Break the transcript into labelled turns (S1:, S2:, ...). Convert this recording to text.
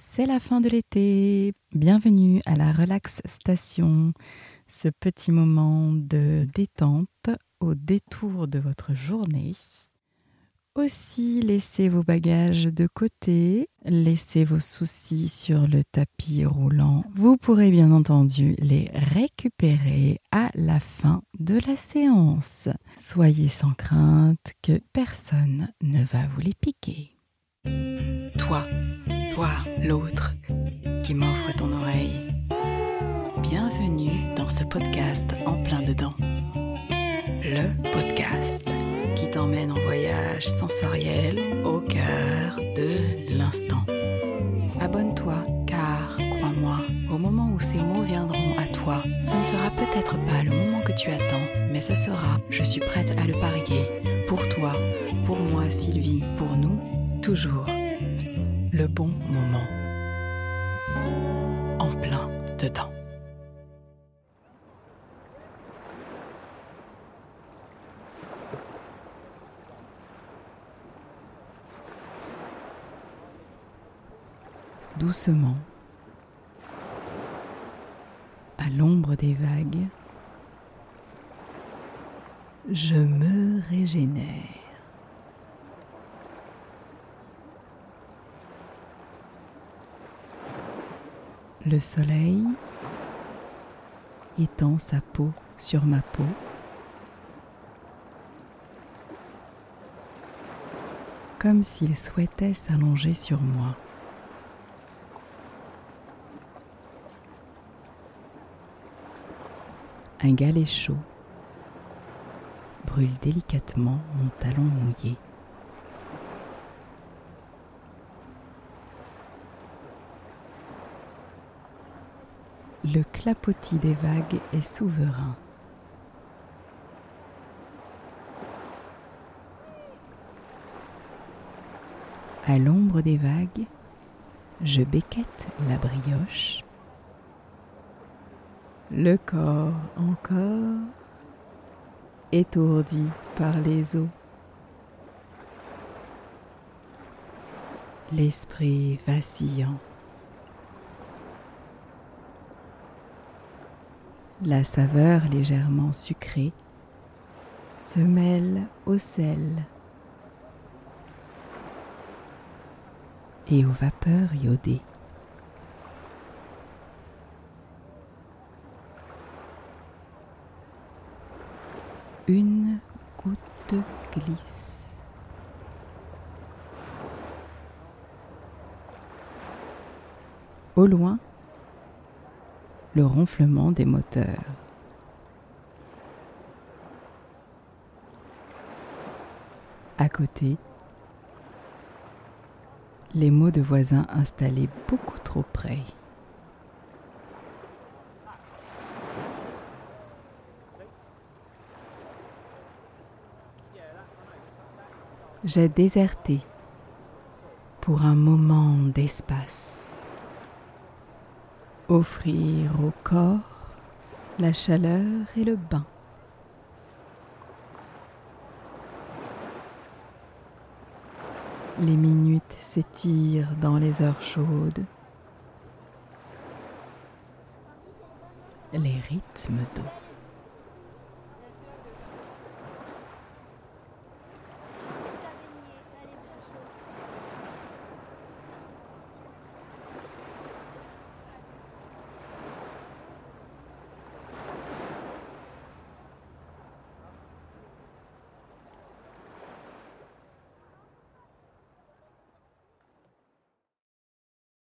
S1: C'est la fin de l'été. Bienvenue à la Relax Station, ce petit moment de détente au détour de votre journée. Aussi, laissez vos bagages de côté, laissez vos soucis sur le tapis roulant. Vous pourrez bien entendu les récupérer à la fin de la séance. Soyez sans crainte que personne ne va vous les piquer. Toi, toi, l'autre, qui m'offre ton oreille. Bienvenue dans ce podcast en plein dedans. Le podcast qui t'emmène en voyage sensoriel au cœur de l'instant. Abonne-toi car, crois-moi, au moment où ces mots viendront à toi, ça ne sera peut-être pas le moment que tu attends, mais ce sera, je suis prête à le parier, pour toi, pour moi Sylvie, pour nous, toujours le bon moment. En plein dedans. Doucement, à l'ombre des vagues, je me régénère. Le soleil étend sa peau sur ma peau. comme s'il souhaitait s'allonger sur moi. Un galet chaud brûle délicatement mon talon mouillé. Le clapotis des vagues est souverain. À l'ombre des vagues, je béquette la brioche. Le corps encore étourdi par les eaux. L'esprit vacillant. La saveur légèrement sucrée se mêle au sel et aux vapeurs iodées. Une goutte glisse. Au loin, le ronflement des moteurs. À côté, les mots de voisins installés beaucoup trop près. J'ai déserté pour un moment d'espace. Offrir au corps la chaleur et le bain. Les minutes s'étirent dans les heures chaudes. Les rythmes d'eau.